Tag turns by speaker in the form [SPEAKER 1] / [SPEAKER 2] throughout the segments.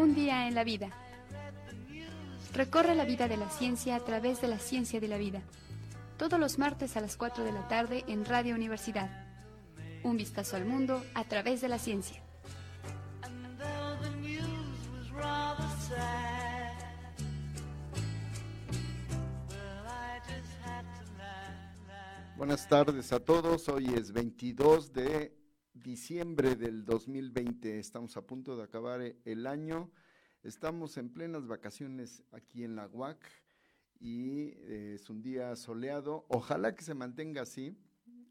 [SPEAKER 1] Un día en la vida. Recorre la vida de la ciencia a través de la ciencia de la vida. Todos los martes a las 4 de la tarde en Radio Universidad. Un vistazo al mundo a través de la ciencia.
[SPEAKER 2] Buenas tardes a todos. Hoy es 22 de diciembre del 2020. Estamos a punto de acabar el año. Estamos en plenas vacaciones aquí en la UAC y eh, es un día soleado. Ojalá que se mantenga así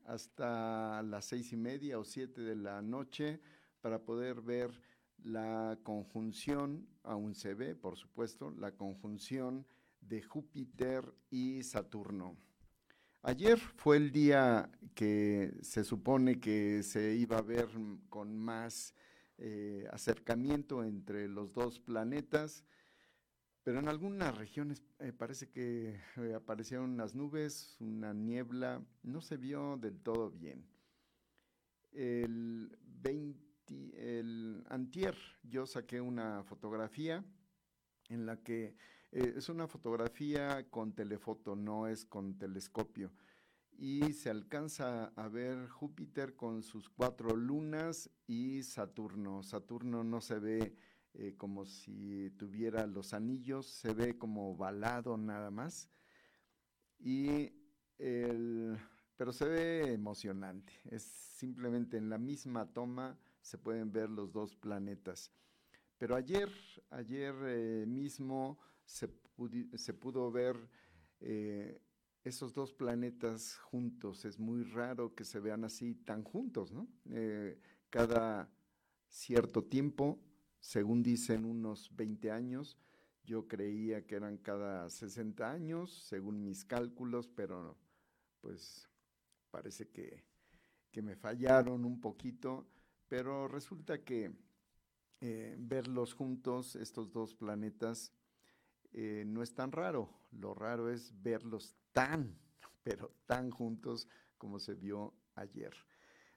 [SPEAKER 2] hasta las seis y media o siete de la noche para poder ver la conjunción, aún se ve, por supuesto, la conjunción de Júpiter y Saturno. Ayer fue el día que se supone que se iba a ver con más eh, acercamiento entre los dos planetas, pero en algunas regiones eh, parece que eh, aparecieron unas nubes, una niebla, no se vio del todo bien. El 20, el antier yo saqué una fotografía en la que eh, es una fotografía con telefoto, no es con telescopio. Y se alcanza a ver Júpiter con sus cuatro lunas y Saturno. Saturno no se ve eh, como si tuviera los anillos, se ve como balado nada más. Y pero se ve emocionante. Es simplemente en la misma toma se pueden ver los dos planetas. Pero ayer, ayer eh, mismo se, pudo ver eh, esos dos planetas juntos. Es muy raro que se vean así tan juntos, ¿no? Eh, cada cierto tiempo, según dicen unos 20 años, yo creía que eran cada 60 años, según mis cálculos, pero pues parece que, que me fallaron un poquito, pero resulta que eh, verlos juntos, estos dos planetas, eh, no es tan raro. Lo raro es verlos tan, pero tan juntos como se vio ayer.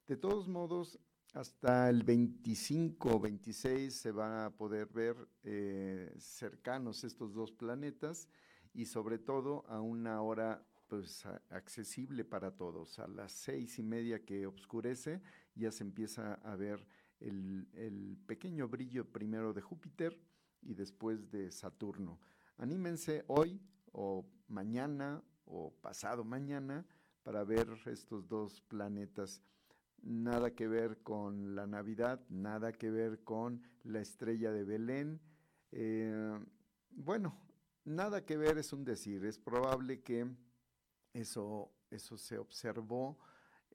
[SPEAKER 2] De todos modos, hasta el 25 o 26 se van a poder ver eh, cercanos estos dos planetas y sobre todo a una hora pues accesible para todos. A las seis y media que oscurece ya se empieza a ver el, el pequeño brillo primero de Júpiter y después de Saturno. Anímense hoy o mañana o pasado mañana para ver estos dos planetas. Nada que ver con la Navidad, nada que ver con la estrella de Belén. Eh, bueno, nada que ver es un decir. Es probable que eso, eso se observó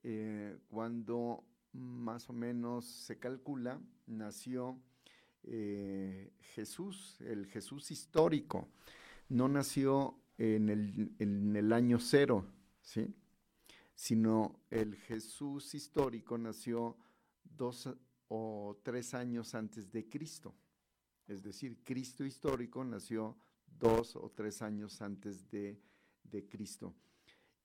[SPEAKER 2] eh, cuando más o menos se calcula nació eh, Jesús, el Jesús histórico, no nació en el, año cero, ¿sí? sino el Jesús histórico nació dos o tres años antes de Cristo. Es decir, Cristo histórico nació dos o tres años antes de, Cristo.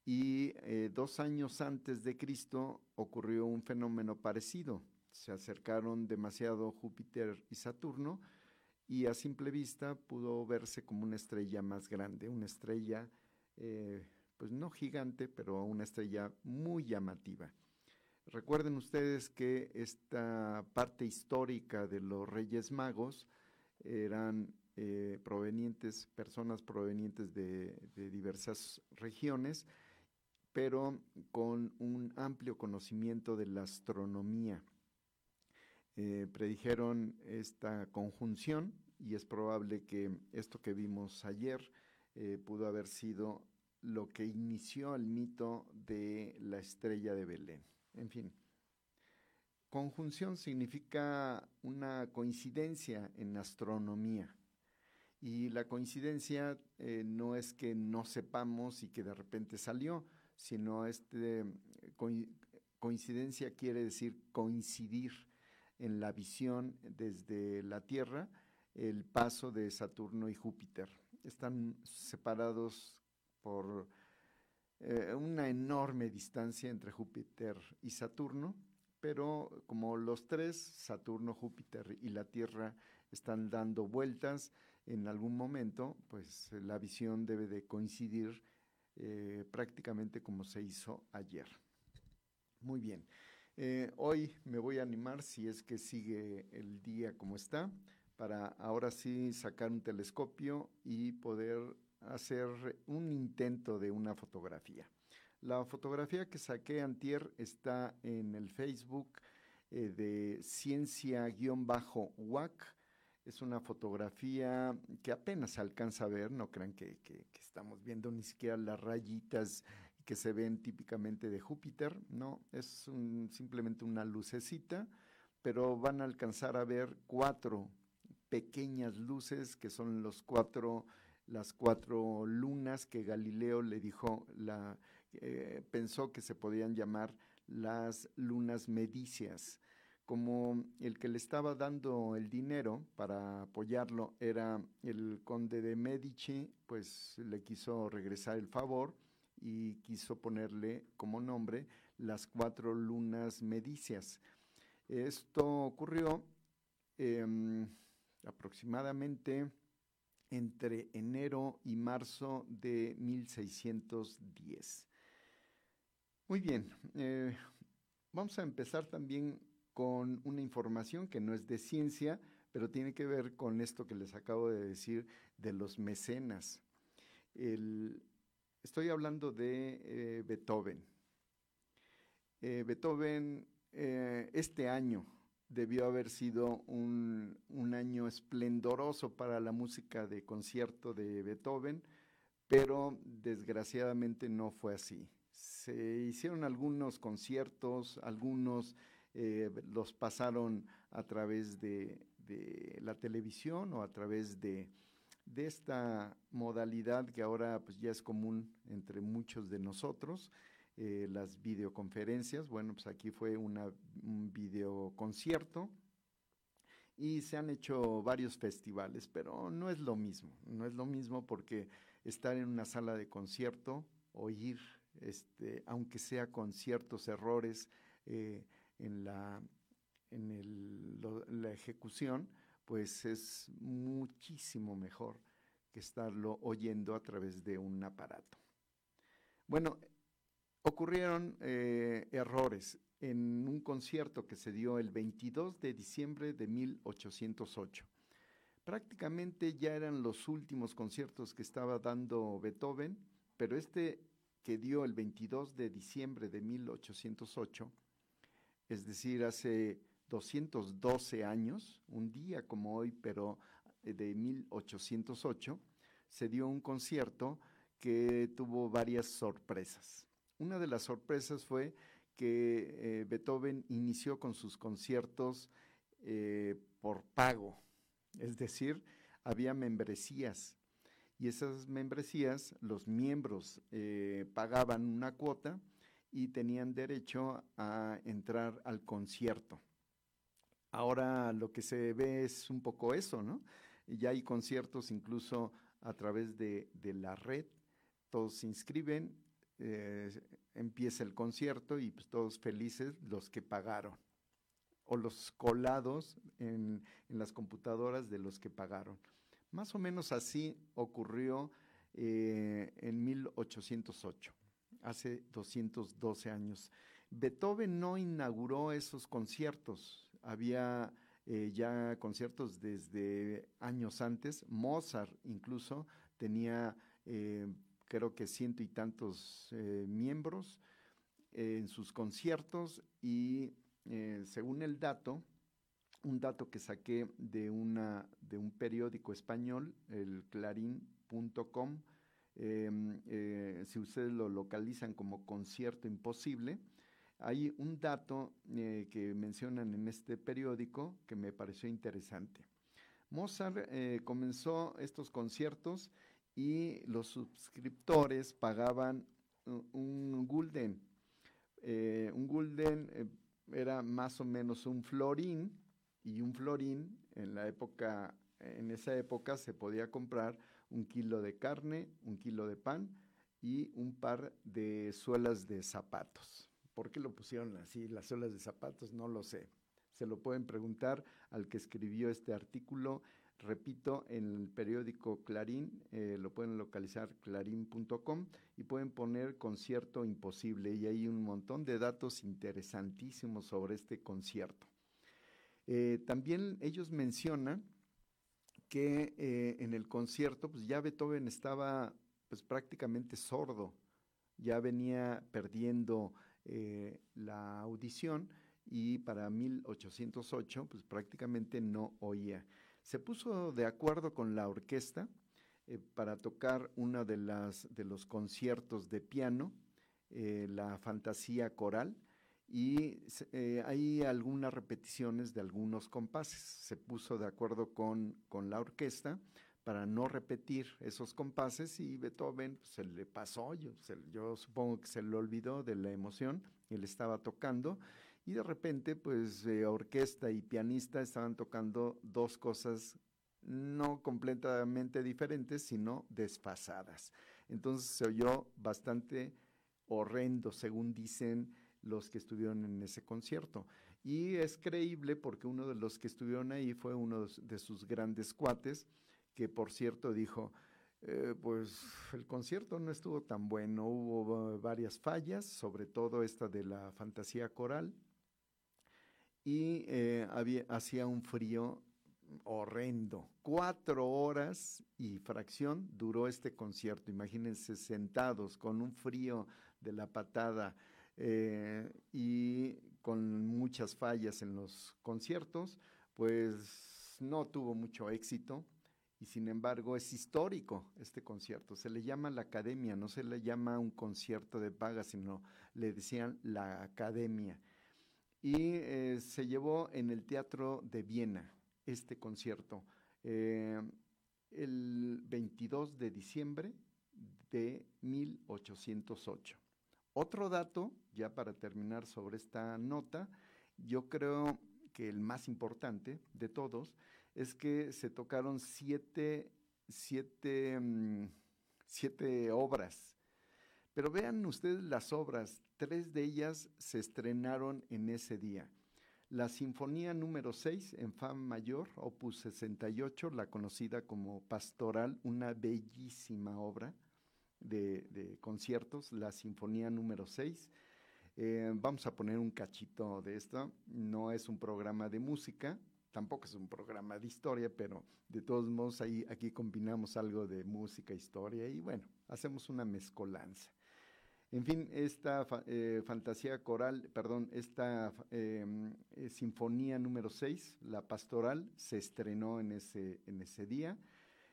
[SPEAKER 2] Y eh, dos años antes de Cristo ocurrió un fenómeno parecido se acercaron demasiado Júpiter y Saturno y a simple vista pudo verse como una estrella más grande, una estrella, eh, pues no gigante, pero una estrella muy llamativa. Recuerden ustedes que esta parte histórica de los Reyes Magos eran eh, provenientes, personas provenientes de diversas regiones, pero con un amplio conocimiento de la astronomía. Eh, predijeron esta conjunción y es probable que esto que vimos ayer eh, pudo haber sido lo que inició el mito de la estrella de Belén. En fin, conjunción significa una coincidencia en astronomía. Y la coincidencia eh, no es que no sepamos y que de repente salió, sino este, coincidencia quiere decir coincidir en la visión desde la Tierra el paso de Saturno y Júpiter. Están separados por eh, una enorme distancia entre Júpiter y Saturno, pero como los tres, Saturno, Júpiter y la Tierra, están dando vueltas en algún momento, pues la visión debe de coincidir eh, prácticamente como se hizo ayer. Muy bien. Eh, hoy me voy a animar, si es que sigue el día como está, para ahora sí sacar un telescopio y poder hacer un intento de una fotografía. La fotografía que saqué antier está en el Facebook eh, de ciencia-wac. Es una fotografía que apenas alcanza a ver, no crean que estamos viendo ni siquiera las rayitas que se ven típicamente de Júpiter, no, es simplemente una lucecita, pero van a alcanzar a ver cuatro pequeñas luces que son los cuatro, las cuatro lunas que Galileo le dijo, la, eh, pensó que se podían llamar las lunas medicias. Como el que le estaba dando el dinero para apoyarlo era el conde de Medici, pues le quiso regresar el favor y quiso ponerle como nombre las cuatro lunas medicias. Esto ocurrió em, aproximadamente entre enero y marzo de 1610. Muy bien, eh, vamos a empezar también con una información que no es de ciencia, pero tiene que ver con esto que les acabo de decir de los mecenas. El, Estoy hablando de eh, Beethoven. Eh, Beethoven eh, este año debió haber sido un, año esplendoroso para la música de concierto de Beethoven, pero desgraciadamente no fue así. Se hicieron algunos conciertos, algunos los pasaron a través de, la televisión o a través de, de esta modalidad que ahora pues ya es común entre muchos de nosotros, eh, las videoconferencias. Bueno, pues aquí fue una, un videoconcierto y se han hecho varios festivales, pero no es lo mismo, no es lo mismo porque estar en una sala de concierto, oír, este, aunque sea con ciertos errores eh, en, la, en el, la ejecución, pues es muchísimo mejor que estarlo oyendo a través de un aparato. Bueno, ocurrieron eh, errores en un concierto que se dio el 22 de diciembre de 1808. Prácticamente ya eran los últimos conciertos que estaba dando Beethoven, pero este que dio el 22 de diciembre de 1808, es decir, hace 212 años, un día como hoy, pero eh, de 1808, se dio un concierto que tuvo varias sorpresas. Una de las sorpresas fue que eh, Beethoven inició con sus conciertos eh, por pago, es decir, había membresías y esas membresías los miembros pagaban una cuota y tenían derecho a entrar al concierto. Ahora lo que se ve es un poco eso, ¿no? Ya hay conciertos incluso a través de, la red, todos se inscriben, eh, empieza el concierto y pues, todos felices los que pagaron, o los colados en, las computadoras de los que pagaron. Más o menos así ocurrió eh, en 1808, hace 212 años. Beethoven no inauguró esos conciertos, había eh, ya conciertos desde años antes. Mozart incluso tenía, eh, creo que ciento y tantos eh, miembros en sus conciertos y según el dato, un dato que saqué de, una, de un periódico español, el clarín.com, si ustedes lo localizan como concierto imposible, hay un dato eh, que mencionan en este periódico que me pareció interesante. Mozart eh, comenzó estos conciertos y los suscriptores pagaban un gulden. Eh, un gulden era más o menos un florín y un florín en la época, en esa época se podía comprar un kilo de carne, un kilo de pan y un par de suelas de zapatos ¿Por qué lo pusieron así, las suelas de zapatos? No lo sé. Se lo pueden preguntar al que escribió este artículo. Repito, en el periódico Clarín, eh, lo pueden localizar clarín.com y pueden poner concierto imposible y hay un montón de datos interesantísimos sobre este concierto. Eh, también ellos mencionan que eh, en el concierto, pues ya Beethoven estaba pues prácticamente sordo, ya venía perdiendo eh, la audición y para 1808 pues prácticamente no oía. Se puso de acuerdo con la orquesta eh, para tocar uno de, las, de los conciertos de piano, la fantasía coral, y hay algunas repeticiones de algunos compases. Se puso de acuerdo con, con la orquesta para no repetir esos compases y Beethoven pues, se le pasó, yo, supongo que se le olvidó de la emoción, él estaba tocando y de repente pues eh, orquesta y pianista estaban tocando dos cosas no completamente diferentes, sino desfasadas. Entonces se oyó bastante horrendo, según dicen los que estuvieron en ese concierto. Y es creíble porque uno de los que estuvieron ahí fue uno de sus grandes cuates, que por cierto dijo, eh, pues el concierto no estuvo tan bueno, hubo varias fallas, sobre todo esta de la fantasía coral, y eh, había, hacía un frío horrendo. Cuatro horas y fracción duró este concierto. Imagínense sentados con un frío de la patada eh, y con muchas fallas en los conciertos, pues no tuvo mucho éxito y sin embargo es histórico este concierto. Se le llama la academia, no se le llama un concierto de paga, sino le decían la academia. Y eh, se llevó en el Teatro de Viena este concierto eh, el 22 de diciembre de 1808. Otro dato, ya para terminar sobre esta nota, yo creo que el más importante de todos es que se tocaron siete, mm, siete, obras. Pero vean ustedes las obras, tres de ellas se estrenaron en ese día. La Sinfonía número 6 en Fa mayor, opus 68, la conocida como Pastoral, una bellísima obra de, conciertos, la Sinfonía número 6. Eh, vamos a poner un cachito de esto, no es un programa de música, tampoco es un programa de historia, pero de todos modos ahí, aquí combinamos algo de música, historia y bueno, hacemos una mezcolanza. En fin, esta eh, fantasía coral, perdón, esta em, eh, sinfonía número 6, la pastoral, se estrenó en ese, en ese día.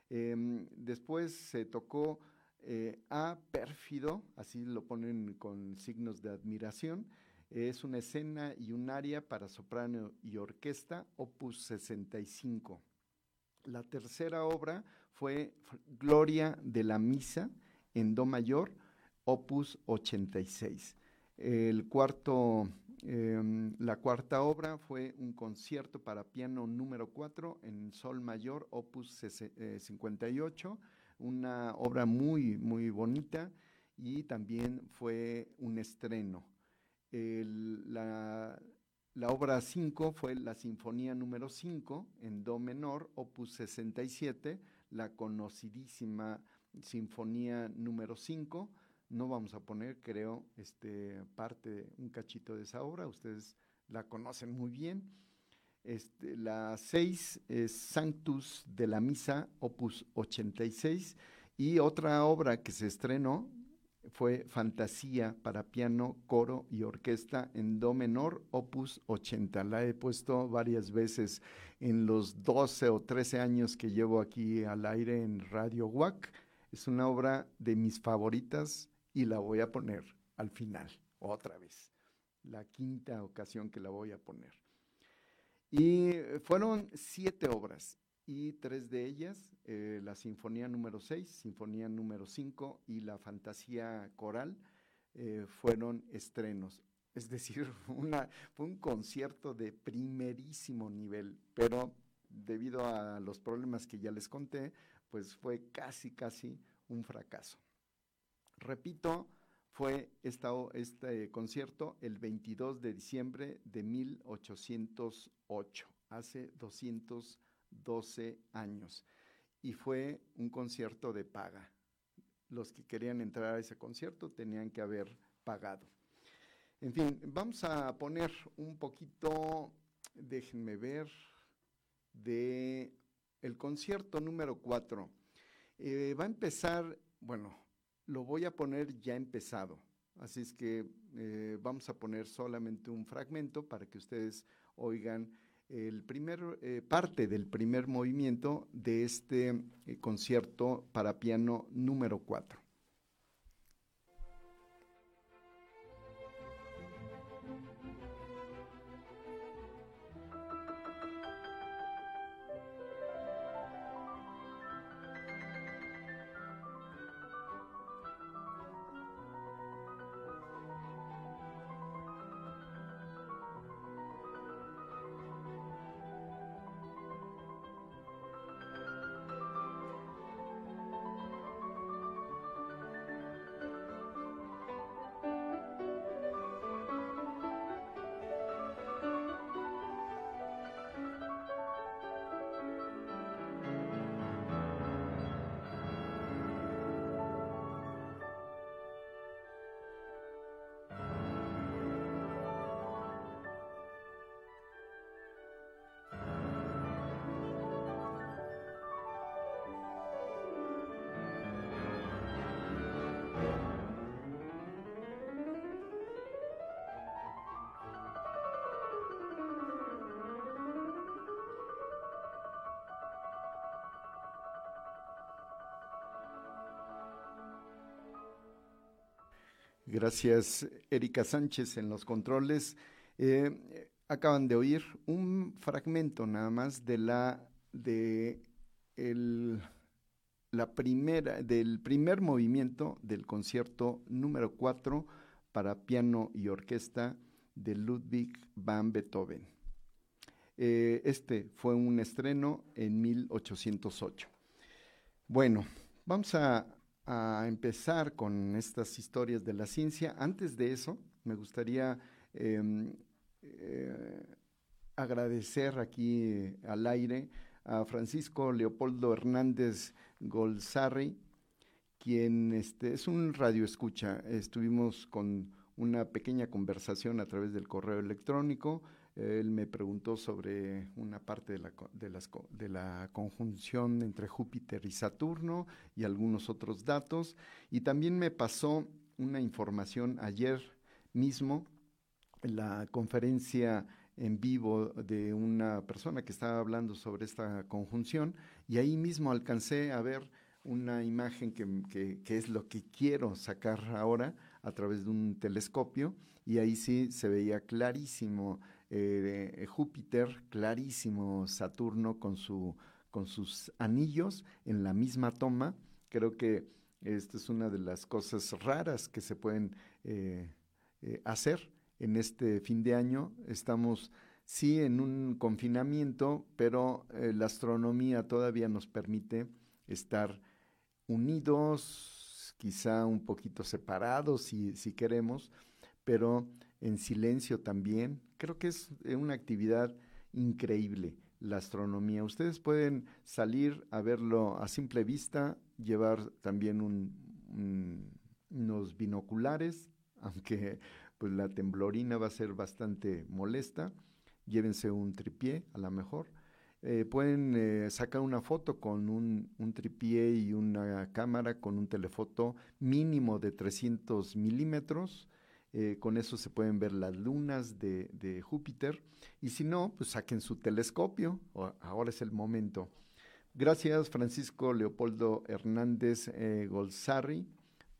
[SPEAKER 2] Em, después se tocó eh, A Pérfido, así lo ponen con signos de admiración, es una escena y un aria para soprano y orquesta, opus 65. La tercera obra fue Gloria de la Misa en Do mayor, opus 86. El cuarto, em, la cuarta obra fue un concierto para piano número 4 en Sol mayor, opus 58, eh, una obra muy, muy bonita y también fue un estreno la, obra 5 fue la Sinfonía número 5 en Do menor, opus 67, la conocidísima Sinfonía número 5. No vamos a poner, creo, este, parte, un cachito de esa obra, ustedes la conocen muy bien. Este, la 6 es Sanctus de la Misa, opus 86, y otra obra que se estrenó fue Fantasía para piano, coro y orquesta en Do menor, opus 80. La he puesto varias veces en los 12 o 13 años que llevo aquí al aire en Radio WAC. Es una obra de mis favoritas y la voy a poner al final, otra vez. La quinta ocasión que la voy a poner. Y fueron siete obras y tres de ellas, eh, la Sinfonía número 6, Sinfonía número 5 y la Fantasía Coral, eh, fueron estrenos. Es decir, una, fue un concierto de primerísimo nivel, pero debido a los problemas que ya les conté, pues fue casi, casi un fracaso. Repito, fue este concierto el 22 de diciembre de 1808, hace 212 años, y fue un concierto de paga. Los que querían entrar a ese concierto tenían que haber pagado. En fin, vamos a poner un poquito, déjenme ver, de el concierto número 4. Eh, va a empezar, bueno, lo voy a poner ya empezado. Así es que eh, vamos a poner solamente un fragmento para que ustedes oigan el primer eh, parte del primer movimiento de este concierto para piano número 4. Gracias, Erika Sánchez en los controles. Eh, acaban de oír un fragmento nada más de la de la primera del primer movimiento del concierto número 4 para piano y orquesta de Ludwig van Beethoven. Eh, este fue un estreno en 1808. Bueno, vamos a a empezar con estas historias de la ciencia. Antes de eso, me gustaría em, eh, agradecer aquí al aire a Francisco Leopoldo Hernández Golzarri, quien este, es un radio escucha. Estuvimos con una pequeña conversación a través del correo electrónico él me preguntó sobre una parte de la, de, las, de la conjunción entre Júpiter y Saturno y algunos otros datos. Y también me pasó una información ayer mismo, la conferencia en vivo de una persona que estaba hablando sobre esta conjunción y ahí mismo alcancé a ver una imagen que, que, es lo que quiero sacar ahora a través de un telescopio y ahí sí se veía clarísimo eh, Júpiter, clarísimo Saturno con, su, con sus anillos en la misma toma. Creo que esta es una de las cosas raras que se pueden eh, eh, hacer en este fin de año. Estamos sí en un confinamiento, pero la astronomía todavía nos permite estar unidos, quizá un poquito separados si, si queremos, pero en silencio también. Creo que es eh, una actividad increíble la astronomía. Ustedes pueden salir a verlo a simple vista, llevar también unos binoculares, aunque pues la temblorina va a ser bastante molesta. Llévense un tripié a lo mejor. Eh, pueden eh, sacar una foto con un, un, tripié y una cámara con un telefoto mínimo de 300 milímetros eh, con eso se pueden ver las lunas de, Júpiter. Y si no, pues saquen su telescopio. ahora es el momento. Gracias, Francisco Leopoldo Hernández eh, Golzarri,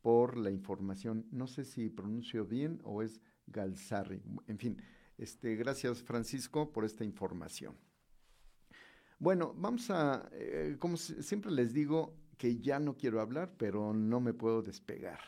[SPEAKER 2] por la información. No sé si pronuncio bien o es Galzarri. En fin, este, gracias, Francisco, por esta información. Bueno, vamos a, eh, como siempre les digo, que ya no quiero hablar, pero no me puedo despegar.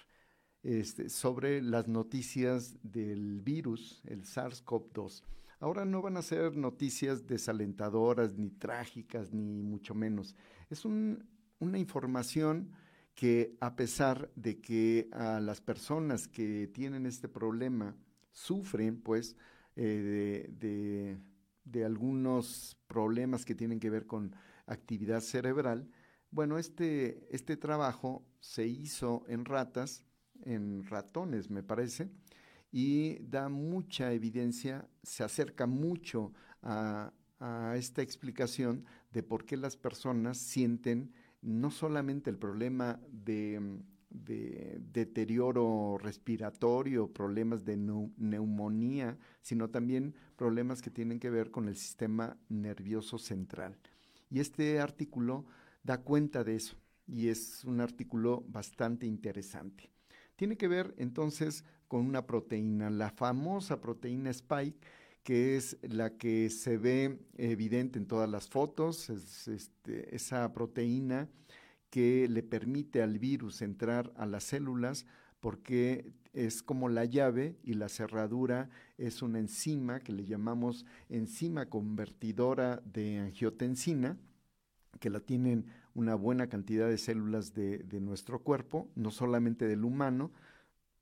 [SPEAKER 2] Este, sobre las noticias del virus, el SARS-CoV-2. Ahora no van a ser noticias desalentadoras, ni trágicas, ni mucho menos. Es una información que a pesar de que a las personas que tienen este problema sufren pues eh, de, de, algunos problemas que tienen que ver con actividad cerebral, bueno, este, este trabajo se hizo en ratas, en ratones me parece, y da mucha evidencia, se acerca mucho a, esta explicación de por qué las personas sienten no solamente el problema de, deterioro respiratorio, problemas de neumonía, sino también problemas que tienen que ver con el sistema nervioso central. Y este artículo da cuenta de eso y es un artículo bastante interesante. Tiene que ver entonces con una proteína, la famosa proteína Spike, que es la que se ve evidente en todas las fotos, es este, esa proteína que le permite al virus entrar a las células porque es como la llave y la cerradura es una enzima que le llamamos enzima convertidora de angiotensina, que la tienen una buena cantidad de células de, nuestro cuerpo, no solamente del humano,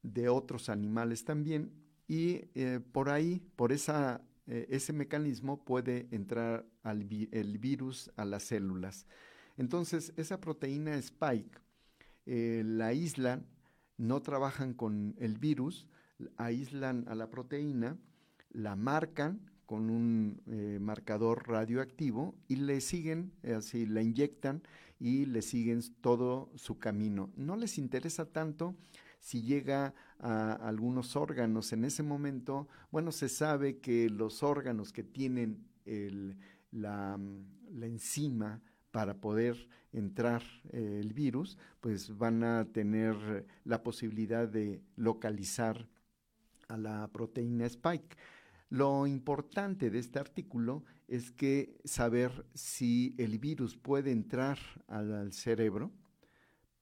[SPEAKER 2] de otros animales también, y eh, por ahí, por eh, ese mecanismo puede entrar el virus a las células. Entonces, esa proteína spike eh, la aíslan, no trabajan con el virus, aíslan a la proteína, la marcan con un marcador radioactivo y le siguen, así la inyectan y le siguen todo su camino. No les interesa tanto si llega a algunos órganos en ese momento, bueno, se sabe que los órganos que tienen la, enzima para poder entrar eh, el virus, pues van a tener la posibilidad de localizar a la proteína spike. Lo importante de este artículo es que saber si el virus puede entrar al cerebro,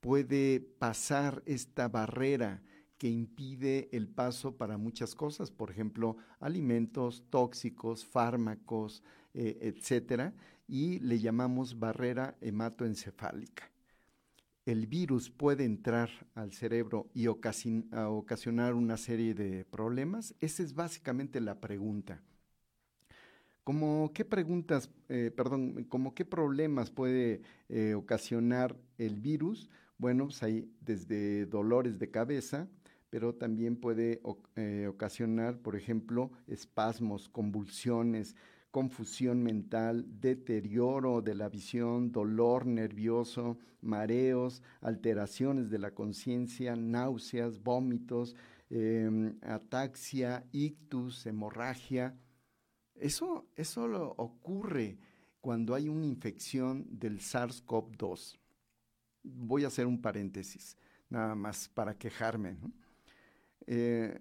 [SPEAKER 2] puede pasar esta barrera que impide el paso para muchas cosas, por ejemplo, alimentos tóxicos, fármacos, eh, etcétera, y le llamamos barrera hematoencefálica. El virus puede entrar al cerebro y ocasionar una serie de problemas. Esa es básicamente la pregunta. ¿Cómo qué preguntas, eh, perdón, como qué problemas puede eh, ocasionar el virus? Bueno, pues hay desde dolores de cabeza, pero también puede eh, ocasionar, por ejemplo, espasmos, convulsiones, confusión mental, deterioro de la visión, dolor nervioso, mareos, alteraciones de la conciencia, náuseas, vómitos, em, ataxia, ictus, hemorragia. Eso, eso ocurre cuando hay una infección del SARS-CoV-2 voy a hacer un paréntesis, nada más para quejarme. Eh,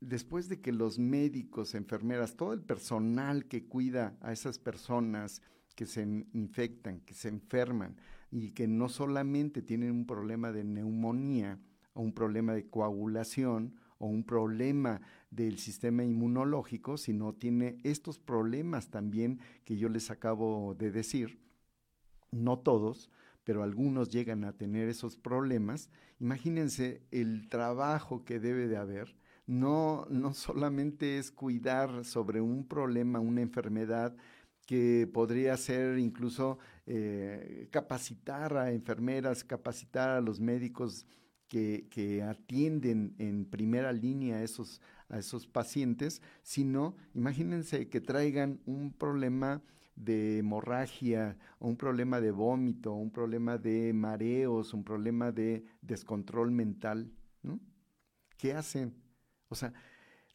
[SPEAKER 2] después de que los médicos, enfermeras, todo el personal que cuida a esas personas que se infectan, que se enferman y que no solamente tienen un problema de neumonía o un problema de coagulación o un problema del sistema inmunológico, sino tiene estos problemas también que yo les acabo de decir, no todos, pero algunos llegan a tener esos problemas, imagínense el trabajo que debe de haber. No, no solamente es cuidar sobre un problema, una enfermedad, que podría ser incluso eh, capacitar a enfermeras, capacitar a los médicos que, que, atienden en primera línea a esos, a esos pacientes, sino imagínense que traigan un problema de hemorragia, un problema de vómito, un problema de mareos, un problema de descontrol mental. ¿Qué hacen? O sea,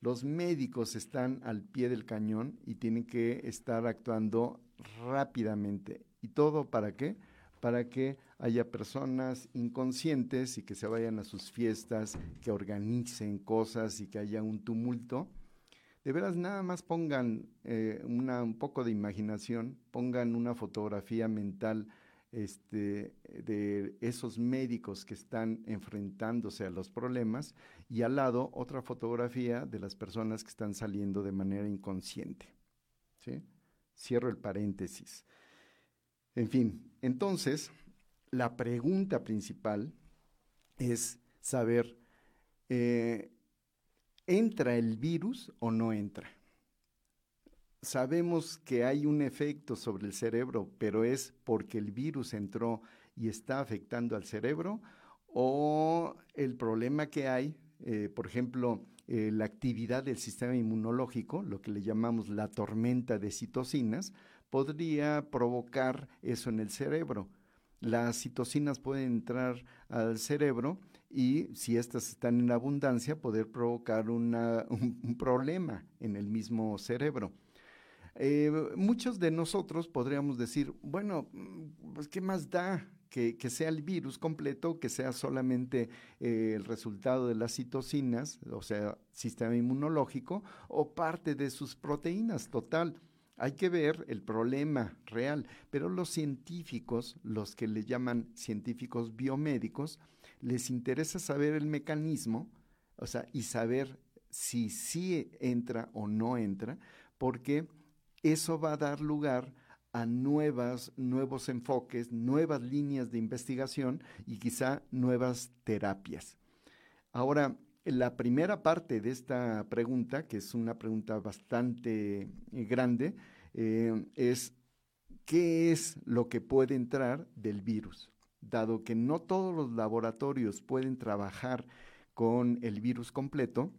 [SPEAKER 2] los médicos están al pie del cañón y tienen que estar actuando rápidamente. ¿Y todo para qué? Para que haya personas inconscientes y que se vayan a sus fiestas, que organicen cosas y que haya un tumulto de veras nada más pongan eh, un poco de imaginación, pongan una fotografía mental este, de esos médicos que están enfrentándose a los problemas y al lado otra fotografía de las personas que están saliendo de manera inconsciente. Cierro el paréntesis. En fin, entonces, la pregunta principal es saber, eh, ¿entra el virus o no entra? Sabemos que hay un efecto sobre el cerebro, pero es porque el virus entró y está afectando al cerebro o el problema que hay, eh, por ejemplo, eh, la actividad del sistema inmunológico, lo que le llamamos la tormenta de citocinas, podría provocar eso en el cerebro. Las citocinas pueden entrar al cerebro y si estas están en abundancia, poder provocar un, problema en el mismo cerebro. Eh, muchos de nosotros podríamos decir, bueno, pues ¿qué más da? Que, sea el virus completo, que sea solamente eh, el resultado de las citocinas, o sea, sistema inmunológico, o parte de sus proteínas, total. Hay que ver el problema real, pero los científicos, los que le llaman científicos biomédicos, les interesa saber el mecanismo, o sea, y saber si sí entra o no entra, porque eso va a dar lugar a nuevas, nuevos enfoques, nuevas líneas de investigación y quizá nuevas terapias. Ahora, la primera parte de esta pregunta, que es una pregunta bastante eh, grande, eh, es ¿qué es lo que puede entrar del virus? Dado que no todos los laboratorios pueden trabajar con el virus completo,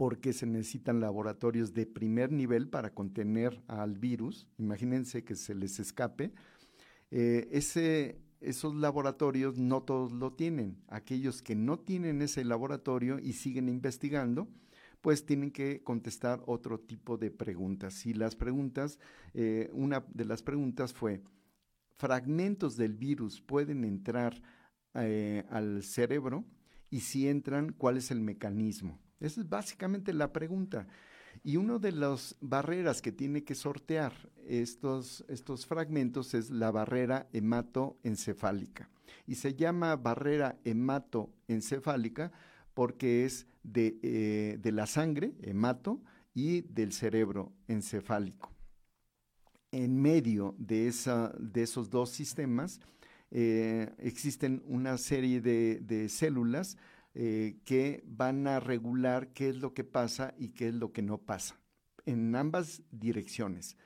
[SPEAKER 2] porque se necesitan laboratorios de primer nivel para contener al virus, imagínense que se les escape, eh, esos laboratorios no todos lo tienen. Aquellos que no tienen ese laboratorio y siguen investigando, pues tienen que contestar otro tipo de preguntas. Y las preguntas, eh, una de las preguntas fue, ¿fragmentos del virus pueden entrar eh, al cerebro? Y si entran, ¿cuál es el mecanismo? Esa es básicamente la pregunta. Y una de las barreras que tiene que sortear estos, estos fragmentos es la barrera hematoencefálica. Y se llama barrera hematoencefálica porque es de, eh, de la sangre, hemato, y del cerebro encefálico. En medio de, esa, de esos dos sistemas eh, existen una serie de, de células eh, que van a regular qué es lo que pasa y qué es lo que no pasa, en ambas direcciones.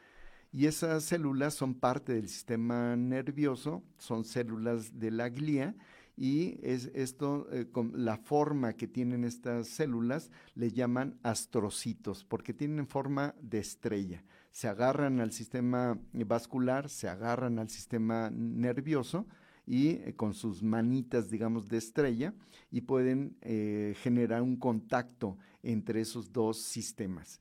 [SPEAKER 2] Y esas células son parte del sistema nervioso, son células de la glía, y es esto, eh, con la forma que tienen estas células, le llaman astrocitos, porque tienen forma de estrella. Se agarran al sistema vascular, se agarran al sistema nervioso, y eh, con sus manitas, digamos, de estrella y pueden eh, generar un contacto entre esos dos sistemas.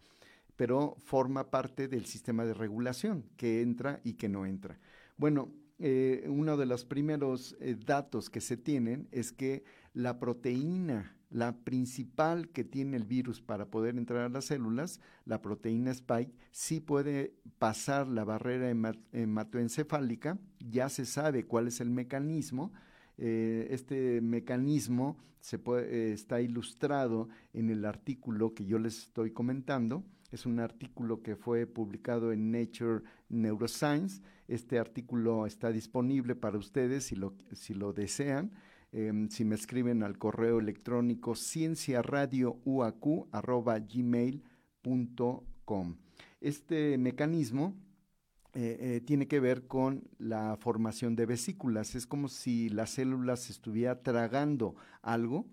[SPEAKER 2] Pero forma parte del sistema de regulación que entra y que no entra. Bueno, eh, uno de los primeros datos que se tienen es que la proteína la principal que tiene el virus para poder entrar a las células, la proteína spike, sí puede pasar la barrera hematoencefálica, ya se sabe cuál es el mecanismo, eh, este mecanismo se puede, está ilustrado en el artículo que yo les estoy comentando. Es un artículo que fue publicado en Nature Neuroscience. Este artículo está disponible para ustedes si lo desean. Em, si me escriben al correo electrónico cienciaradiouacu.gmail.com. Este mecanismo eh, eh, tiene que ver con la formación de vesículas. Es como si la célula se estuviera tragando algo,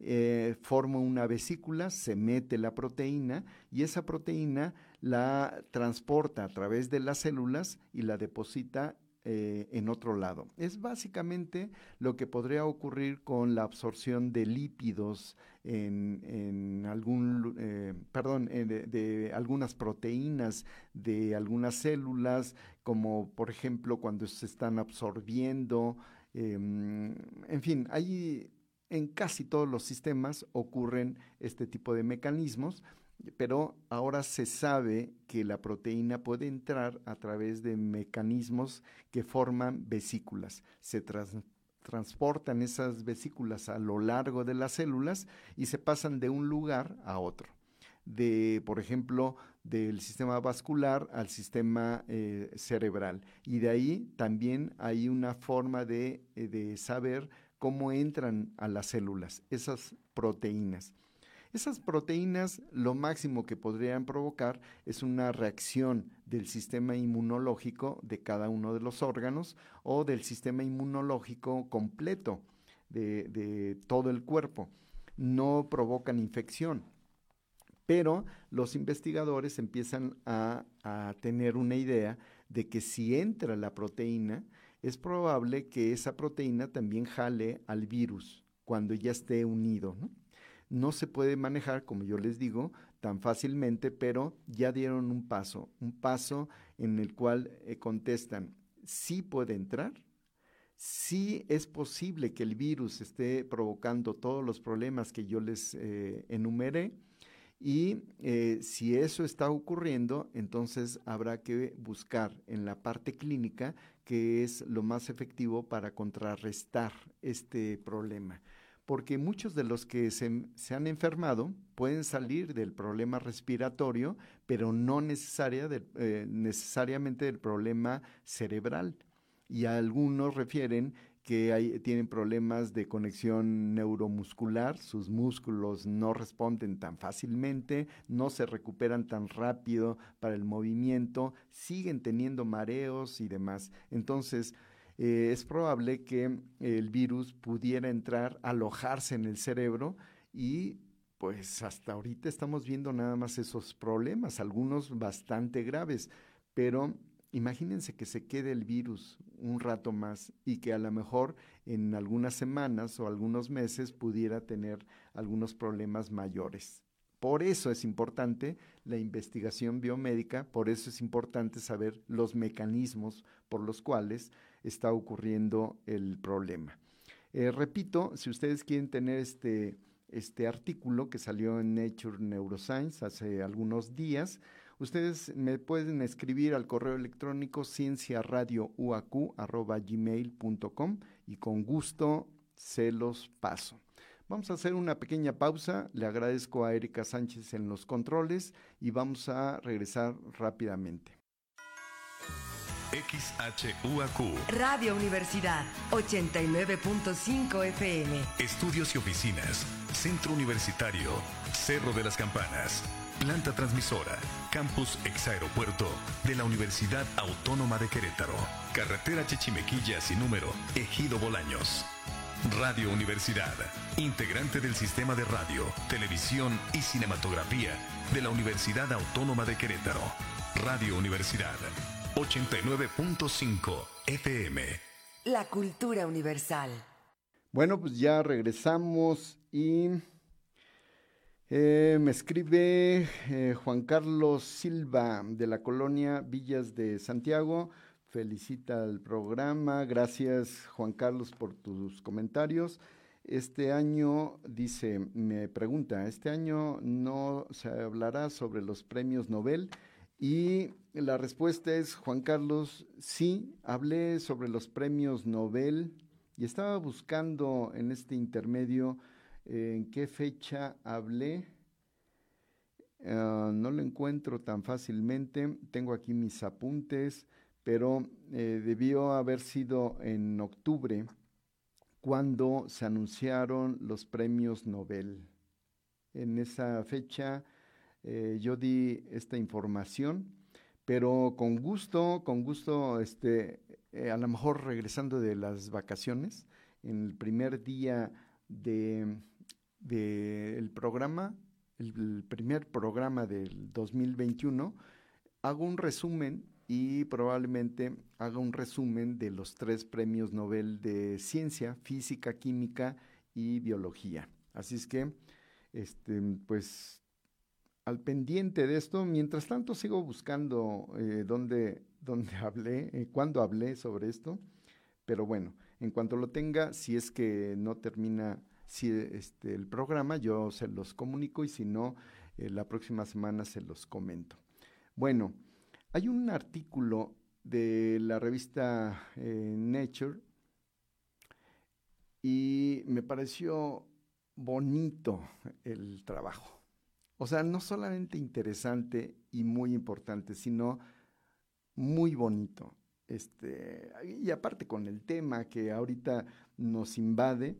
[SPEAKER 2] eh, forma una vesícula, se mete la proteína y esa proteína la transporta a través de las células y la deposita eh, en otro lado. Es básicamente lo que podría ocurrir con la absorción de lípidos en, algún, eh, perdón, eh, de, algunas proteínas de algunas células, como por ejemplo cuando se están absorbiendo. Em, en fin, hay en casi todos los sistemas ocurren este tipo de mecanismos pero ahora se sabe que la proteína puede entrar a través de mecanismos que forman vesículas. Se transportan esas vesículas a lo largo de las células y se pasan de un lugar a otro. De, por ejemplo, del sistema vascular al sistema eh, cerebral. Y de ahí también hay una forma de, eh, de saber cómo entran a las células, esas proteínas. Esas proteínas lo máximo que podrían provocar es una reacción del sistema inmunológico de cada uno de los órganos o del sistema inmunológico completo de, todo el cuerpo. No provocan infección. Pero los investigadores empiezan a, tener una idea de que si entra la proteína, es probable que esa proteína también jale al virus cuando ya esté unido. No se puede manejar, como yo les digo, tan fácilmente, pero ya dieron un paso, un paso en el cual eh, contestan, sí puede entrar, sí es posible que el virus esté provocando todos los problemas que yo les eh, enumeré, y eh, si eso está ocurriendo, entonces habrá que buscar en la parte clínica qué es lo más efectivo para contrarrestar este problema porque muchos de los que se, han enfermado pueden salir del problema respiratorio, pero no necesaria eh, necesariamente del problema cerebral. Y algunos refieren que tienen problemas de conexión neuromuscular, sus músculos no responden tan fácilmente, no se recuperan tan rápido para el movimiento, siguen teniendo mareos y demás. Entonces, eh, es probable que el virus pudiera entrar, alojarse en el cerebro y pues hasta ahorita estamos viendo nada más esos problemas, algunos bastante graves, pero imagínense que se quede el virus un rato más y que a lo mejor en algunas semanas o algunos meses pudiera tener algunos problemas mayores. Por eso es importante la investigación biomédica, por eso es importante saber los mecanismos por los cuales está ocurriendo el problema. Eh, repito, si ustedes quieren tener este, este artículo que salió en Nature Neuroscience hace algunos días, ustedes me pueden escribir al correo electrónico cienciaradiouacu.gmail.com y con gusto se los paso. Vamos a hacer una pequeña pausa. Le agradezco a Erika Sánchez en los controles y vamos a regresar rápidamente.
[SPEAKER 3] XHUAQ.
[SPEAKER 4] Radio Universidad, 89.5 FM.
[SPEAKER 3] Estudios y oficinas. Centro Universitario. Cerro de las Campanas. Planta transmisora. Campus Exaeropuerto de la Universidad Autónoma de Querétaro. Carretera Chichimequilla sin número. Ejido Bolaños. Radio Universidad. Integrante del sistema de radio, televisión y cinematografía de la Universidad Autónoma de Querétaro. Radio Universidad 89.5 FM.
[SPEAKER 4] La cultura universal.
[SPEAKER 2] Bueno, pues ya regresamos y eh, me escribe eh, Juan Carlos Silva de la colonia Villas de Santiago. Felicita el programa. Gracias Juan Carlos por tus comentarios. Este año, dice, me pregunta, este año no se hablará sobre los premios Nobel y la respuesta es, Juan Carlos, sí, hablé sobre los premios Nobel y estaba buscando en este intermedio eh, en qué fecha hablé. Ah, no lo encuentro tan fácilmente. Tengo aquí mis apuntes, pero eh, debió haber sido en octubre cuando se anunciaron los premios Nobel. En esa fecha eh, yo di esta información, pero con gusto, con gusto, este, eh, a lo mejor regresando de las vacaciones, en el primer día del de, programa, el, primer programa del 2021, hago un resumen y probablemente haga un resumen de los tres premios Nobel de Ciencia, Física, Química y Biología. Así es que, este, pues al pendiente de esto. Mientras tanto, sigo buscando eh, dónde, dónde, hablé, eh, cuándo hablé sobre esto. Pero bueno, en cuanto lo tenga, si es que no termina si, este, el programa, yo se los comunico y si no, eh, la próxima semana se los comento. Bueno, hay un artículo de la revista Nature y me pareció bonito el trabajo. O sea, no solamente interesante y muy importante, sino muy bonito. Este, y aparte con el tema que ahorita nos invade,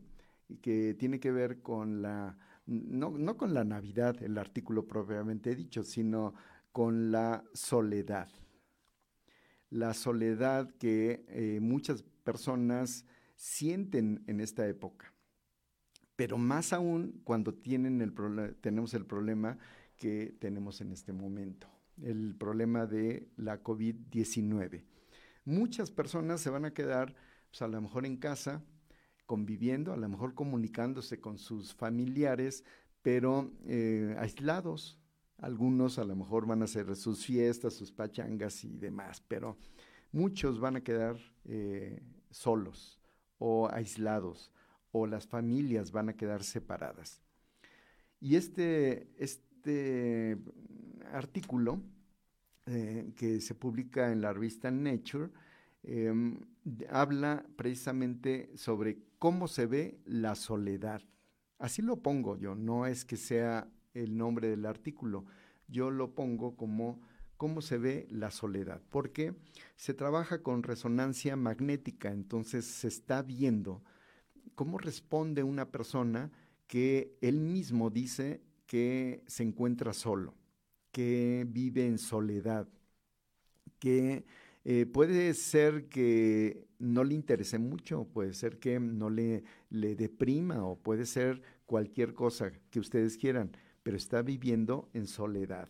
[SPEAKER 2] y que tiene que ver con la, no, no con la Navidad, el artículo propiamente dicho, sino con la soledad. La soledad que eh, muchas personas sienten en esta época, pero más aún cuando tienen el tenemos el problema que tenemos en este momento, el problema de la COVID-19. Muchas personas se van a quedar pues, a lo mejor en casa, conviviendo, a lo mejor comunicándose con sus familiares, pero eh, aislados, algunos a lo mejor van a hacer sus fiestas, sus pachangas y demás, pero muchos van a quedar eh, solos o aislados o las familias van a quedar separadas. Y este, este artículo eh, que se publica en la revista Nature em, habla precisamente sobre cómo se ve la soledad. Así lo pongo yo, no es que sea el nombre del artículo. Yo lo pongo como cómo se ve la soledad, porque se trabaja con resonancia magnética, entonces se está viendo cómo responde una persona que él mismo dice que se encuentra solo, que vive en soledad, que eh, puede ser que no le interese mucho, puede ser que no le, le deprima o puede ser cualquier cosa que ustedes quieran, pero está viviendo en soledad.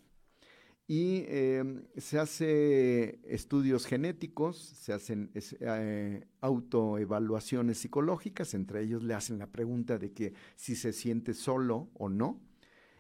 [SPEAKER 2] Y em, se hace estudios genéticos, se hacen eh, autoevaluaciones psicológicas, entre ellos le hacen la pregunta de que si se siente solo o no.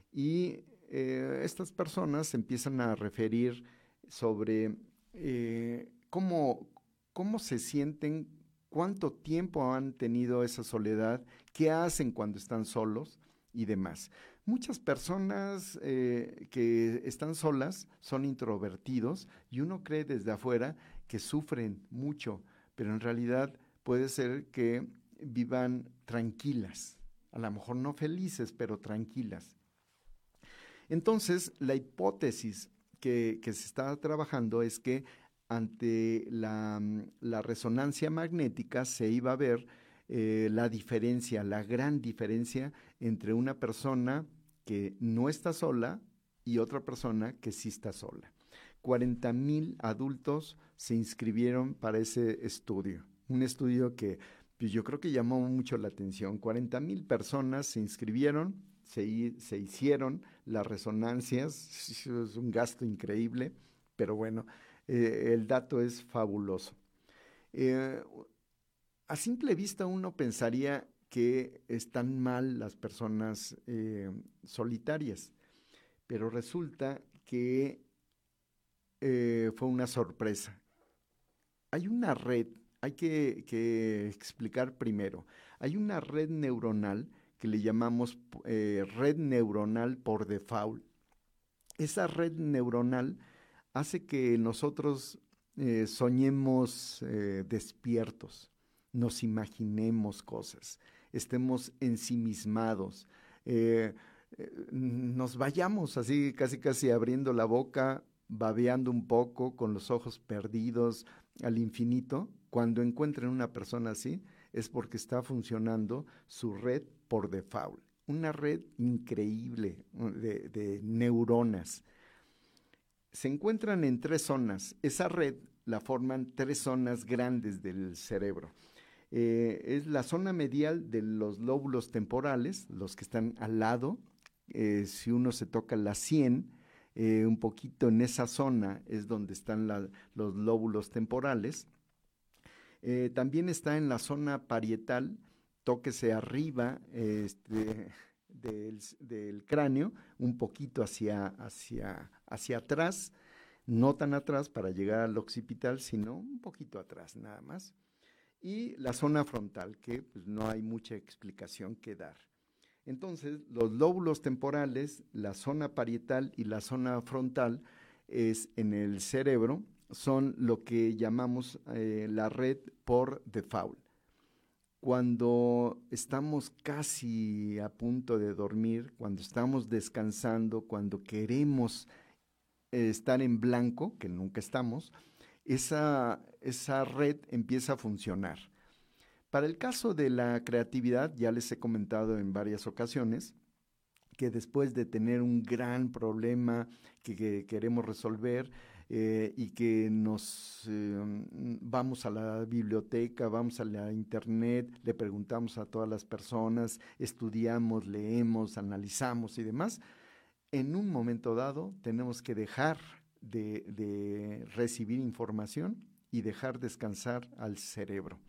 [SPEAKER 2] Y eh, estas personas empiezan a referir sobre eh, cómo, cómo se sienten, cuánto tiempo han tenido esa soledad, qué hacen cuando están solos y demás. Muchas personas eh, que están solas son introvertidos y uno cree desde afuera que sufren mucho, pero en realidad puede ser que vivan tranquilas, a lo mejor no felices, pero tranquilas. Entonces, la hipótesis que, se está trabajando es que ante la, resonancia magnética se iba a ver eh, la diferencia, la gran diferencia entre una persona que no está sola y otra persona que sí está sola. 40 mil adultos se inscribieron para ese estudio, un estudio que pues, yo creo que llamó mucho la atención. 40 mil personas se inscribieron, se, se, hicieron las resonancias, es un gasto increíble, pero bueno, eh, el dato es fabuloso. Eh, a simple vista uno pensaría que están mal las personas eh, solitarias, pero resulta que eh, fue una sorpresa. Hay una red, hay que, explicar primero, hay una red neuronal que le llamamos eh, red neuronal por default. Esa red neuronal hace que nosotros soñemos despiertos, nos imaginemos cosas estemos ensimismados, eh, eh, nos vayamos así casi casi abriendo la boca, babeando un poco, con los ojos perdidos al infinito, cuando encuentren una persona así, es porque está funcionando su red por default. Una red increíble de, de neuronas. Se encuentran en tres zonas. Esa red la forman tres zonas grandes del cerebro. Eh, es la zona medial de los lóbulos temporales, los que están al lado. Eh, si uno se toca la 100, eh, un poquito en esa zona es donde están los lóbulos temporales. también está en la zona parietal, tóquese arriba este, del, cráneo, un poquito hacia, hacia, hacia atrás, no tan atrás para llegar al occipital, sino un poquito atrás nada más y la zona frontal, que pues, no hay mucha explicación que dar. Entonces, los lóbulos temporales, la zona parietal y la zona frontal es en el cerebro, son lo que llamamos eh, la red por default. Cuando estamos casi a punto de dormir, cuando estamos descansando, cuando queremos eh, estar en blanco, que nunca estamos, esa, esa red empieza a funcionar. Para el caso de la creatividad, ya les he comentado en varias ocasiones que después de tener un gran problema que, queremos resolver eh, y que nos eh, vamos a la biblioteca, vamos a la internet, le preguntamos a todas las personas, estudiamos, leemos, analizamos y demás, en un momento dado tenemos que dejar de recibir información y dejar descansar al cerebro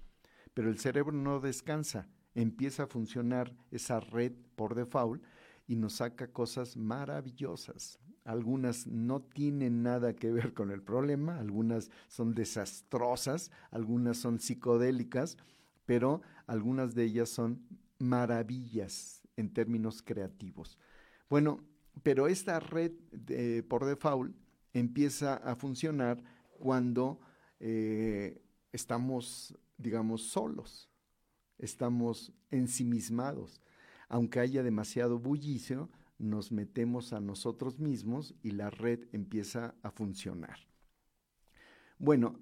[SPEAKER 2] pero el cerebro no descansa, empieza a funcionar esa red por default y nos saca cosas maravillosas. Algunas no tienen nada que ver con el problema, algunas son desastrosas, algunas son psicodélicas, pero algunas de ellas son maravillas en términos creativos. Bueno, pero esta red por default empieza a funcionar cuando eh, estamos digamos, solos, estamos ensimismados. Aunque haya demasiado bullicio, nos metemos a nosotros mismos y la red empieza a funcionar. Bueno,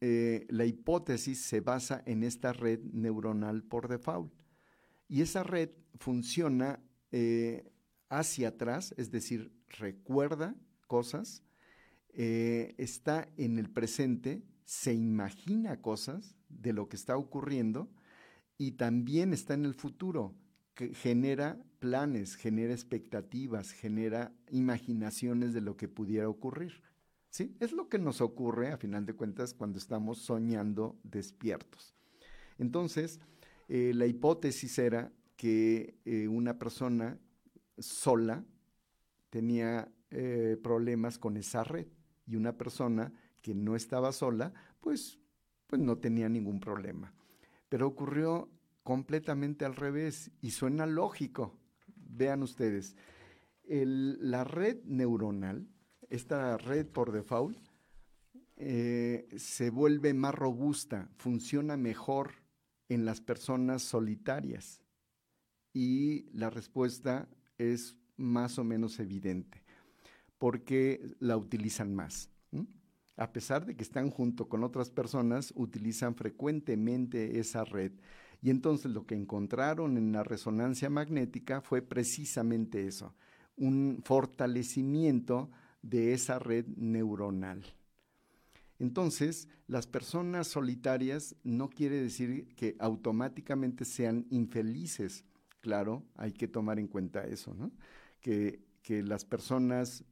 [SPEAKER 2] eh, la hipótesis se basa en esta red neuronal por default. Y esa red funciona eh, hacia atrás, es decir, recuerda cosas, eh, está en el presente, se imagina cosas de lo que está ocurriendo y también está en el futuro, que genera planes, genera expectativas, genera imaginaciones de lo que pudiera ocurrir. ¿Sí? Es lo que nos ocurre, a final de cuentas, cuando estamos soñando despiertos. Entonces, eh, la hipótesis era que eh, una persona sola tenía problemas con esa red y una persona que no estaba sola, pues pues no tenía ningún problema. Pero ocurrió completamente al revés y suena lógico. Vean ustedes, la red neuronal, esta red por default, eh, se vuelve más robusta, funciona mejor en las personas solitarias y la respuesta es más o menos evidente, porque la utilizan más a pesar de que están junto con otras personas, utilizan frecuentemente esa red. Y entonces lo que encontraron en la resonancia magnética fue precisamente eso, un fortalecimiento de esa red neuronal. Entonces, las personas solitarias no quiere decir que automáticamente sean infelices. Claro, hay que tomar en cuenta eso, ¿no? Que, que las personas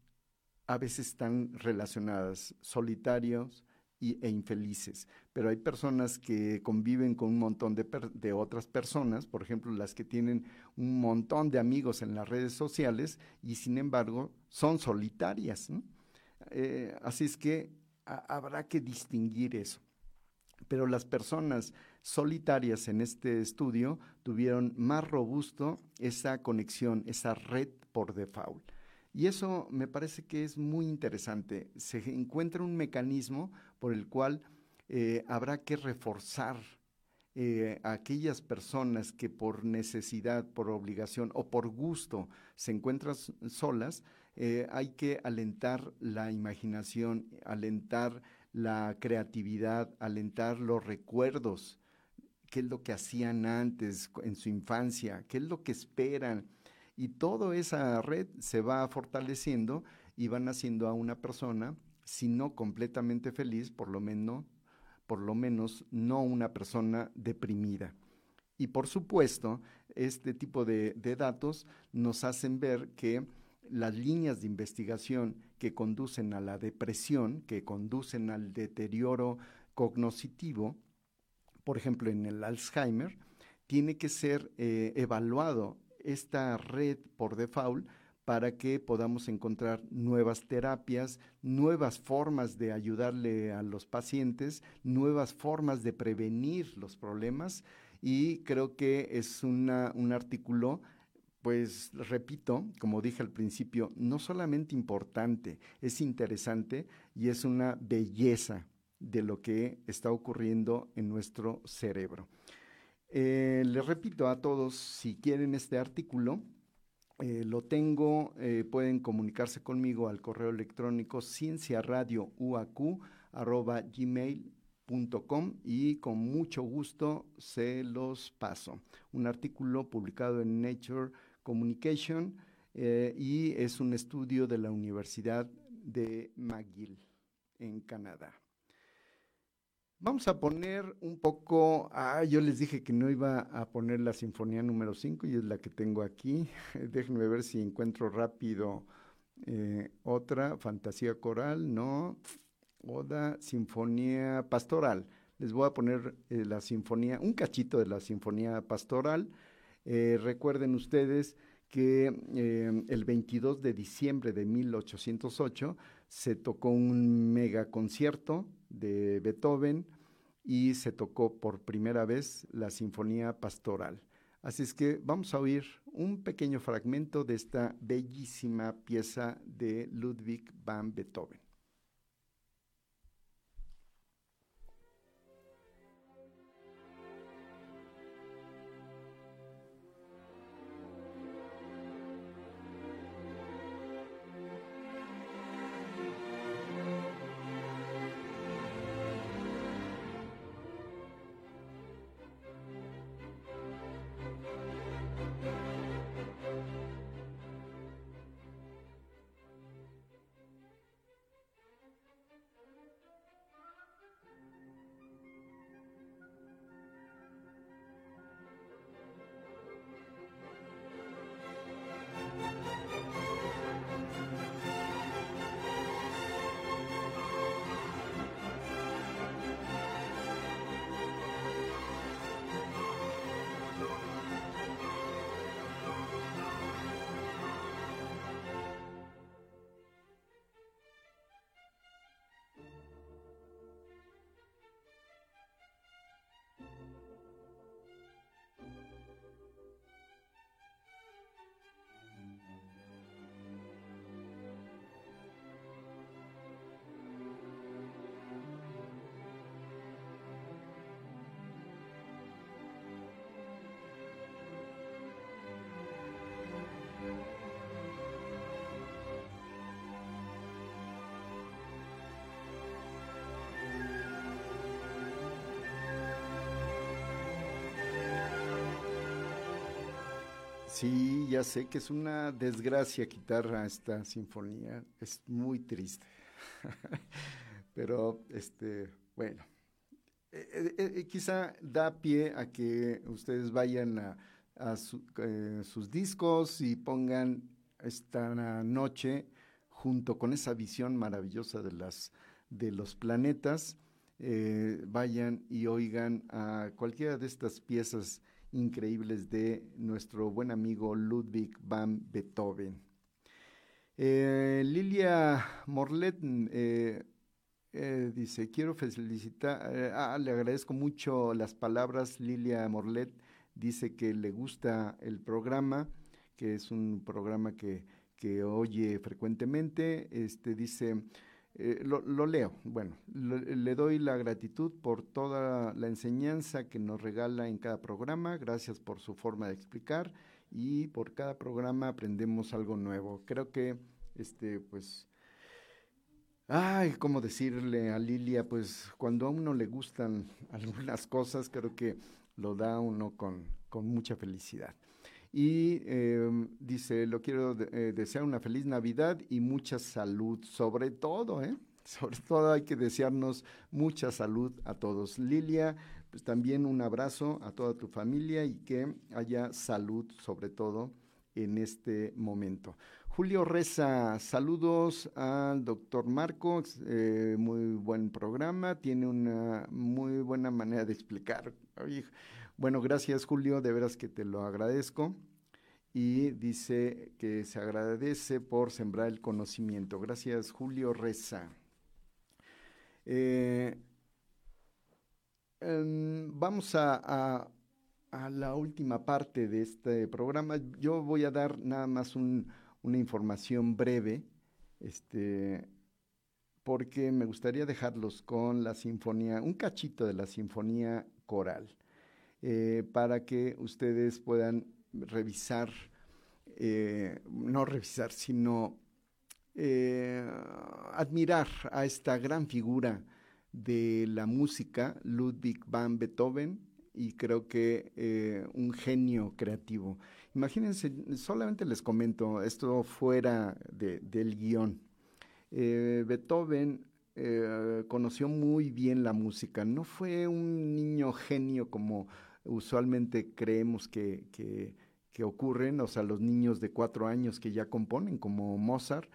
[SPEAKER 2] a veces están relacionadas, solitarios e infelices. Pero hay personas que conviven con un montón de, otras personas, por ejemplo, las que tienen un montón de amigos en las redes sociales y sin embargo son solitarias. Eh, así es que habrá que distinguir eso. Pero las personas solitarias en este estudio tuvieron más robusto esa conexión, esa red por default. Y eso me parece que es muy interesante. Se encuentra un mecanismo por el cual eh, habrá que reforzar eh, a aquellas personas que por necesidad, por obligación o por gusto se encuentran solas, eh, hay que alentar la imaginación, alentar la creatividad, alentar los recuerdos, qué es lo que hacían antes en su infancia, qué es lo que esperan, y toda esa red se va fortaleciendo y van haciendo a una persona, si no completamente feliz, por lo menos, por lo menos no una persona deprimida. Y por supuesto, este tipo de, de datos nos hacen ver que las líneas de investigación que conducen a la depresión, que conducen al deterioro cognoscitivo, por ejemplo en el Alzheimer, tiene que ser eh, evaluado esta red por default para que podamos encontrar nuevas terapias, nuevas formas de ayudarle a los pacientes, nuevas formas de prevenir los problemas y creo que es un artículo pues repito, como dije al principio, no solamente importante, es interesante y es una belleza de lo que está ocurriendo en nuestro cerebro. Eh, les repito a todos, si quieren este artículo, eh, lo tengo, eh, pueden comunicarse conmigo al correo electrónico cienciaradiouac gmail.com y con mucho gusto se los paso. Un artículo publicado en Nature Communication eh, y es un estudio de la Universidad de McGill en Canadá. Vamos a poner un poco, ah, yo les dije que no iba a poner la sinfonía número 5 y es la que tengo aquí. Déjenme ver si encuentro rápido eh, otra, fantasía coral, no, oda, sinfonía pastoral. Les voy a poner eh, la sinfonía, un cachito de la sinfonía pastoral. Eh, recuerden ustedes que el 22 de diciembre de 1808 se tocó un mega concierto de Beethoven y se tocó por primera vez la Sinfonía Pastoral. Así es que vamos a oír un pequeño fragmento de esta bellísima pieza de Ludwig van Beethoven. Sí, ya sé que es una desgracia quitar esta sinfonía, es muy triste. Pero, este, bueno, eh, eh, eh, quizá da pie a que ustedes vayan a, sus discos y pongan esta noche junto con esa visión maravillosa de las de los planetas, vayan y oigan a cualquiera de estas piezas increíbles de nuestro buen amigo Ludwig van Beethoven. Eh, Lilia Morlet eh, eh, dice, quiero felicitar, ah, le agradezco mucho las palabras, Lilia Morlet dice que le gusta el programa, que es un programa que, que oye frecuentemente, este, dice, eh, lo, leo. Bueno, le doy la gratitud por toda la enseñanza que nos regala en cada programa. Gracias por su forma de explicar y por cada programa aprendemos algo nuevo. Creo que, este, pues, ay, cómo decirle a Lilia, pues, cuando a uno le gustan algunas cosas, creo que lo da uno con, con mucha felicidad. Y em, dice, lo quiero eh, desear una feliz Navidad y mucha salud, sobre todo, ¿eh? Sobre todo hay que desearnos mucha salud a todos. Lilia, pues también un abrazo a toda tu familia y que haya salud sobre todo en este momento. Julio Reza, saludos al doctor Marco, eh, muy buen programa, tiene una muy buena manera de explicar. Bueno, gracias Julio, de veras que te lo agradezco. Y dice que se agradece por sembrar el conocimiento. Gracias Julio Reza. Eh, em, vamos a, la última parte de este programa. Yo voy a dar nada más una información breve, este, porque me gustaría dejarlos con la sinfonía, un cachito de la sinfonía coral. Eh, para que ustedes puedan revisar, eh, no revisar, sino eh, admirar a esta gran figura de la música, Ludwig van Beethoven, y creo que un genio creativo. Imagínense, solamente les comento, esto fuera del guion. Eh, Beethoven eh, conoció muy bien la música, no fue un niño genio como usualmente creemos que, que, que ocurren, o sea, los niños de cuatro años que ya componen, como Mozart,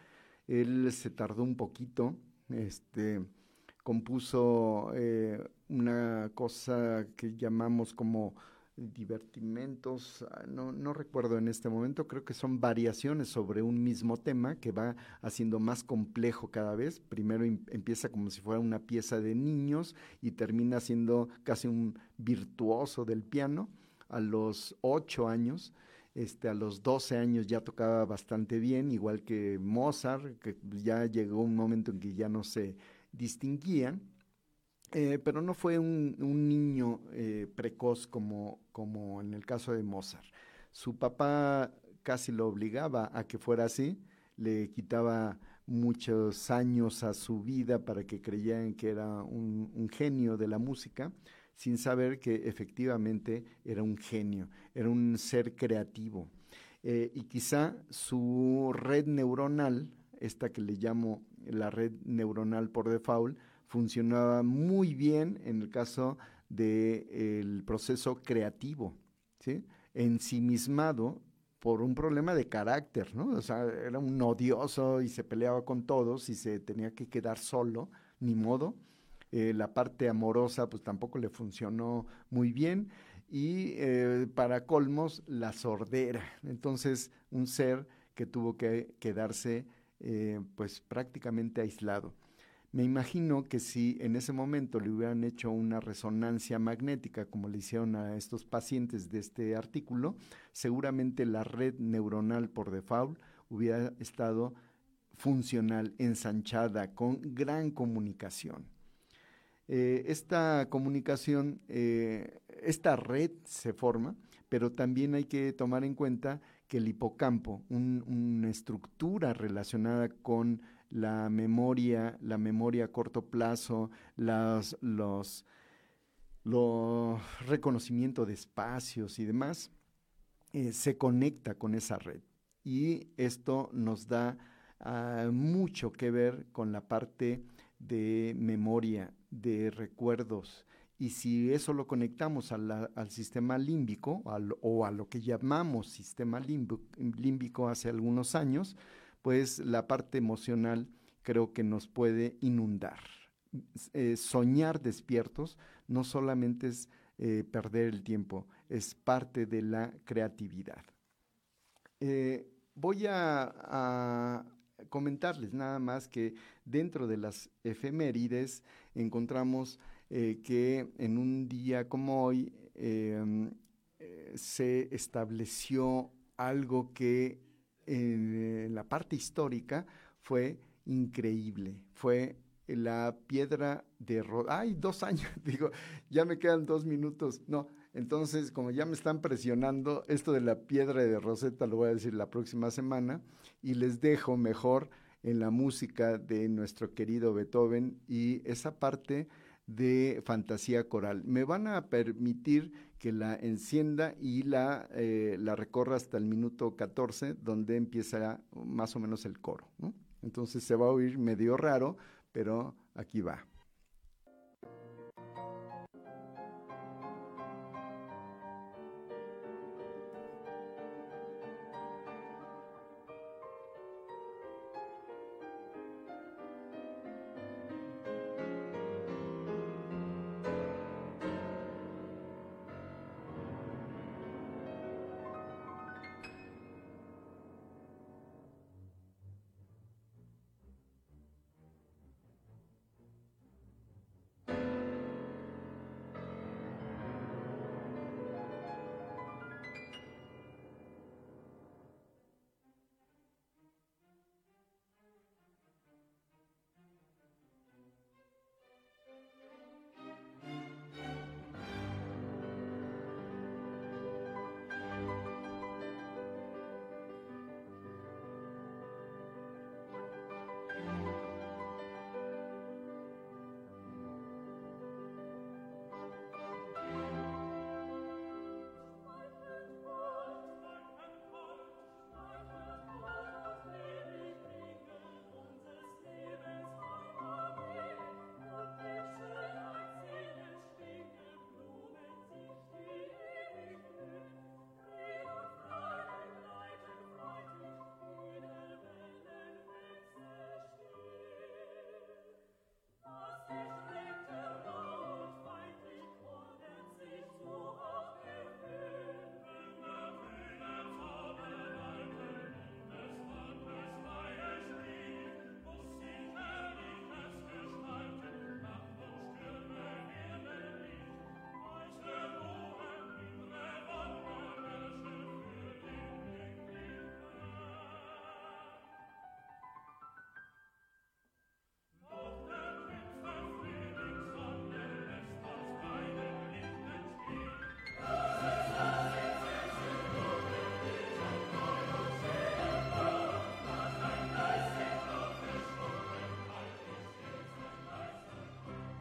[SPEAKER 2] él se tardó un poquito, este, compuso eh, una cosa que llamamos como divertimentos, ah, no, no, recuerdo en este momento, creo que son variaciones sobre un mismo tema que va haciendo más complejo cada vez. Primero empieza como si fuera una pieza de niños y termina siendo casi un virtuoso del piano a los ocho años. Este, a los 12 años ya tocaba bastante bien, igual que Mozart, que ya llegó un momento en que ya no se distinguían, eh, pero no fue un, niño eh, precoz como, como en el caso de Mozart. Su papá casi lo obligaba a que fuera así, le quitaba muchos años a su vida para que creyeran que era un genio de la música sin saber que efectivamente era un genio, era un ser creativo. Eh, y quizá su red neuronal, esta que le llamo la red neuronal por default, funcionaba muy bien en el caso del proceso creativo, ¿sí? ensimismado por un problema de carácter, ¿no? O sea, era un odioso y se peleaba con todos y se tenía que quedar solo, ni modo. Eh, la parte amorosa pues tampoco le funcionó muy bien y eh, para colmos la sordera. Entonces un ser que tuvo que quedarse eh, pues prácticamente aislado. Me imagino que si en ese momento le hubieran hecho una resonancia magnética, como le hicieron a estos pacientes de este artículo, seguramente la red neuronal por default hubiera estado funcional, ensanchada, con gran comunicación. Eh, esta comunicación, eh, esta red se forma, pero también hay que tomar en cuenta que el hipocampo, una estructura relacionada con la memoria, la memoria a corto plazo, los, los, reconocimiento de espacios y demás, eh, se conecta con esa red. Y esto nos da ah, mucho que ver con la parte de memoria, de recuerdos. Y si eso lo conectamos al sistema límbico o a lo que llamamos sistema límbico, hace algunos años, pues la parte emocional creo que nos puede inundar. Eh, soñar despiertos no solamente es eh, perder el tiempo, es parte de la creatividad. Eh, voy a, comentarles nada más que dentro de las efemérides encontramos que en un día como hoy em, se estableció algo que en la parte histórica fue increíble, fue la piedra de... ¡Ay, dos años! Digo, ya me quedan dos minutos. No, entonces, como ya me están presionando, esto de la piedra de Rosetta lo voy a decir la próxima semana y les dejo mejor en la música de nuestro querido Beethoven y esa parte de fantasía coral. Me van a permitir que la encienda y la, eh, la recorra hasta el minuto 14, donde empieza más o menos el coro. Entonces se va a oír medio raro, pero aquí va.